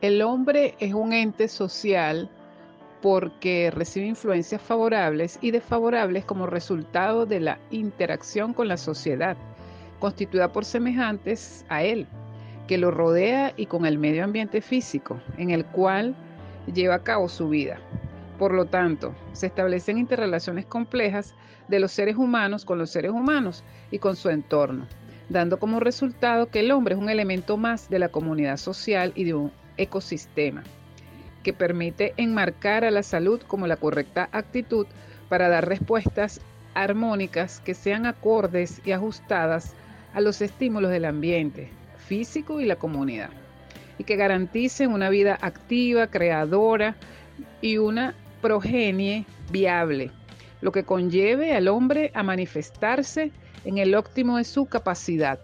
El hombre es un ente social porque recibe influencias favorables y desfavorables como resultado de la interacción con la sociedad, constituida por semejantes a él, que lo rodea y con el medio ambiente físico, en el cual lleva a cabo su vida. Por lo tanto, se establecen interrelaciones complejas de los seres humanos con los seres humanos y con su entorno, dando como resultado que el hombre es un elemento más de la comunidad social y de un ecosistema, que permite enmarcar a la salud como la correcta actitud para dar respuestas armónicas que sean acordes y ajustadas a los estímulos del ambiente físico y la comunidad, y que garanticen una vida activa, creadora y una progenie viable, lo que conlleve al hombre a manifestarse en el óptimo de su capacidad